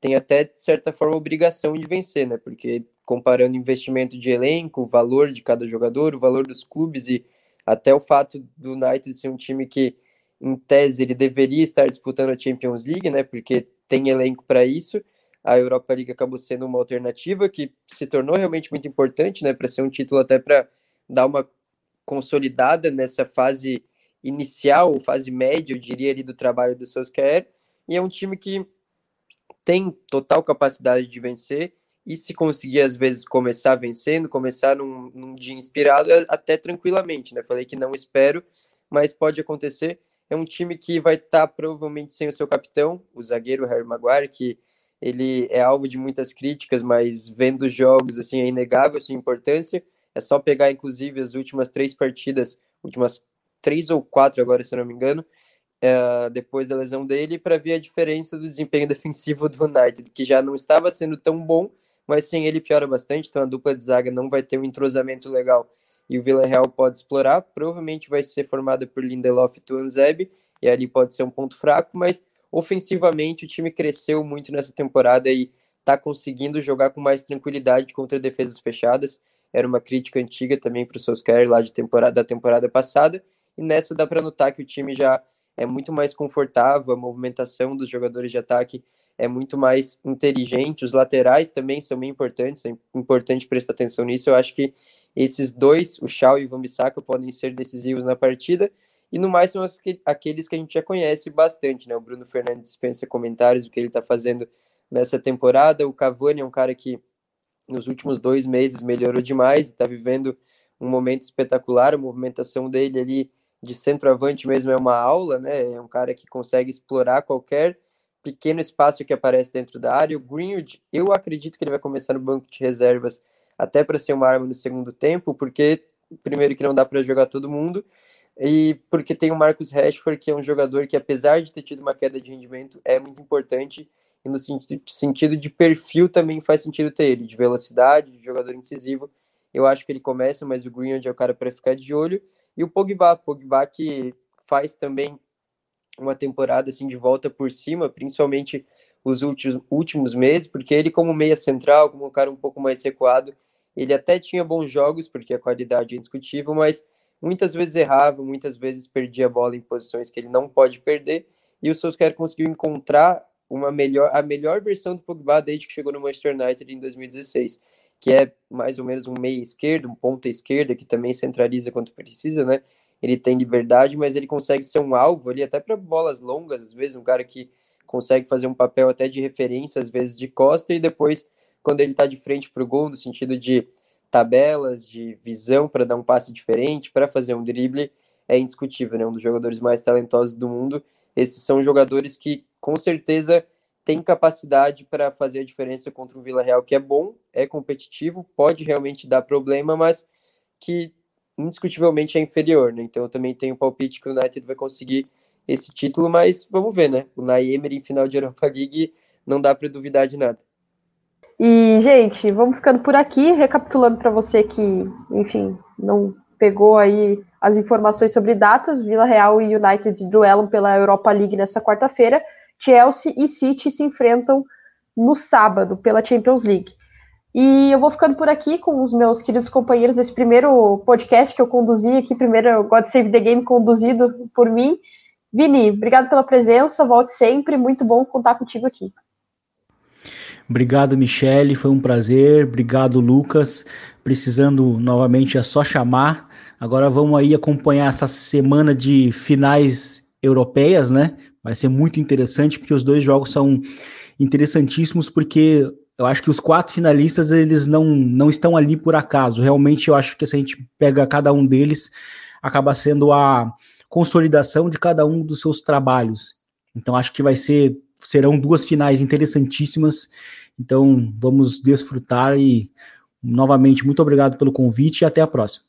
tem até, de certa forma, obrigação de vencer, né? Porque comparando investimento de elenco, o valor de cada jogador, o valor dos clubes e até o fato do United ser um time que, em tese, ele deveria estar disputando a Champions League, né? Porque tem elenco para isso. A Europa League acabou sendo uma alternativa que se tornou realmente muito importante, né? Para ser um título até para dar uma consolidada nessa fase inicial, fase média, eu diria, ali do trabalho do Solskjaer. E é um time que tem total capacidade de vencer e se conseguir às vezes começar vencendo, começar num, num dia inspirado, é até tranquilamente, né? Falei que não espero, mas pode acontecer. É um time que vai estar tá, provavelmente sem o seu capitão, o zagueiro Harry Maguire, que ele é alvo de muitas críticas, mas vendo os jogos, assim, é inegável a sua importância. É só pegar, inclusive, as últimas três partidas, últimas três ou quatro agora, se eu não me engano, é, depois da lesão dele para ver a diferença do desempenho defensivo do United, que já não estava sendo tão bom, mas sem ele piora bastante, então a dupla de zaga não vai ter um entrosamento legal e o Villarreal pode explorar, provavelmente vai ser formada por Lindelof e Tuanzebe, e ali pode ser um ponto fraco, mas ofensivamente o time cresceu muito nessa temporada e está conseguindo jogar com mais tranquilidade contra defesas fechadas, era uma crítica antiga também para o Solskjaer lá de temporada, da temporada passada, e nessa dá para notar que o time já é muito mais confortável, a movimentação dos jogadores de ataque é muito mais inteligente, os laterais também são bem importantes, é importante prestar atenção nisso. Eu acho que esses dois, o Shaw e o Vambisaka, podem ser decisivos na partida, e no mais são aqueles que a gente já conhece bastante, né? O Bruno Fernandes dispensa comentários do que ele está fazendo nessa temporada, o Cavani é um cara que nos últimos dois meses melhorou demais, está vivendo um momento espetacular, a movimentação dele ali de centroavante mesmo é uma aula, né? É um cara que consegue explorar qualquer pequeno espaço que aparece dentro da área. O Greenwood, eu acredito que ele vai começar no banco de reservas até para ser uma arma no segundo tempo, porque primeiro que não dá para jogar todo mundo e porque tem o Marcus Rashford, que é um jogador que apesar de ter tido uma queda de rendimento, é muito importante e no sentido de perfil também faz sentido ter ele, de velocidade, de jogador incisivo. Eu acho que ele começa, mas o Greenwood é o cara para ficar de olho. E o Pogba, Pogba que faz também uma temporada assim de volta por cima, principalmente os últimos, últimos meses, porque ele como meia central, como um cara um pouco mais recuado, ele até tinha bons jogos, porque a qualidade é indiscutível, mas muitas vezes errava, muitas vezes perdia a bola em posições que ele não pode perder, e o Solskjaer conseguiu encontrar uma melhor, a melhor versão do Pogba desde que chegou no Manchester United em 2016 que é mais ou menos um meia esquerdo, um ponta esquerda, que também centraliza quando precisa, né? Ele tem liberdade, mas ele consegue ser um alvo ali, até para bolas longas, às vezes, um cara que consegue fazer um papel até de referência, às vezes de costa, e depois, quando ele está de frente para o gol, no sentido de tabelas, de visão para dar um passe diferente, para fazer um drible, é indiscutível, né? Um dos jogadores mais talentosos do mundo. Esses são jogadores que, com certeza, tem capacidade para fazer a diferença contra um Vila Real que é bom, é competitivo, pode realmente dar problema, mas que indiscutivelmente é inferior, né? Então eu também tenho o palpite que o United vai conseguir esse título, mas vamos ver, né? O Nay Emery em final de Europa League não dá para duvidar de nada. E, gente, vamos ficando por aqui, recapitulando para você que, enfim, não pegou aí as informações sobre datas, Vila Real e United duelam pela Europa League nessa quarta-feira. Chelsea e City se enfrentam no sábado pela Champions League. E eu vou ficando por aqui com os meus queridos companheiros desse primeiro podcast que eu conduzi aqui, primeiro God Save the Game conduzido por mim. Vini, obrigado pela presença, volte sempre, muito bom contar contigo aqui. Obrigado, Michele, foi um prazer. Obrigado, Lucas. Precisando novamente é só chamar. Agora vamos aí acompanhar essa semana de finais europeias, né? Vai ser muito interessante, porque os dois jogos são interessantíssimos, porque eu acho que os quatro finalistas, eles não, não estão ali por acaso. Realmente, eu acho que se a gente pega cada um deles, acaba sendo a consolidação de cada um dos seus trabalhos. Então, acho que vai ser, serão duas finais interessantíssimas. Então, vamos desfrutar e, novamente, muito obrigado pelo convite e até a próxima.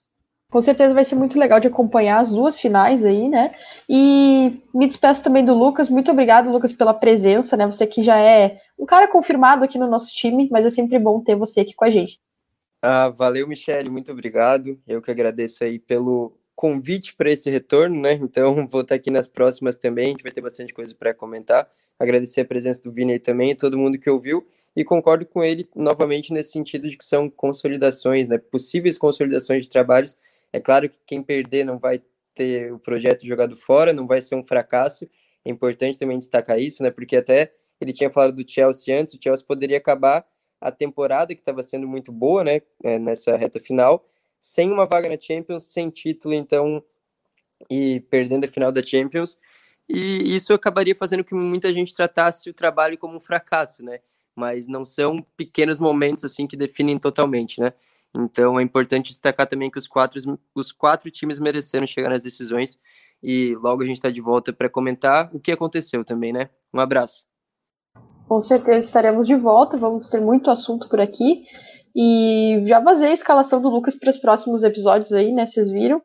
Com certeza vai ser muito legal de acompanhar as duas finais aí, né? E me despeço também do Lucas. Muito obrigado, Lucas, pela presença, né? Você que já é um cara confirmado aqui no nosso time, mas é sempre bom ter você aqui com a gente. Ah, valeu, Michele, muito obrigado. Eu que agradeço aí pelo convite para esse retorno, né? Então (laughs) vou estar aqui nas próximas também, a gente vai ter bastante coisa para comentar. Agradecer a presença do Vini também, todo mundo que ouviu, e concordo com ele novamente nesse sentido de que são consolidações, né? Possíveis consolidações de trabalhos. É claro que quem perder não vai ter o projeto jogado fora, não vai ser um fracasso. É importante também destacar isso, né? Porque até ele tinha falado do Chelsea antes, o Chelsea poderia acabar a temporada que estava sendo muito boa, né? É, nessa reta final, sem uma vaga na Champions, sem título, então, e perdendo a final da Champions. E isso acabaria fazendo que muita gente tratasse o trabalho como um fracasso, né? Mas não são pequenos momentos assim que definem totalmente, né? Então é importante destacar também que os quatro, os quatro times mereceram chegar nas decisões e logo a gente está de volta para comentar o que aconteceu também, né? Um abraço. Com certeza estaremos de volta, vamos ter muito assunto por aqui. E já vazei a escalação do Lucas para os próximos episódios aí, né? Vocês viram.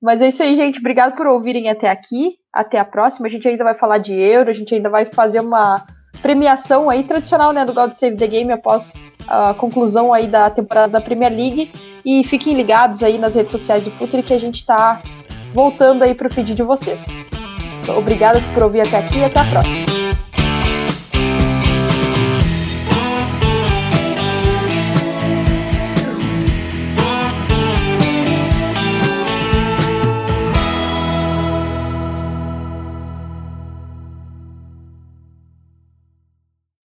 Mas é isso aí, gente. Obrigado por ouvirem até aqui. Até a próxima. A gente ainda vai falar de euro, a gente ainda vai fazer uma premiação aí tradicional, né, do God Save the Game após a conclusão aí da temporada da Premier League. E fiquem ligados aí nas redes sociais do Futuri que a gente está voltando aí para o feed de vocês. Obrigada por ouvir até aqui e até a próxima.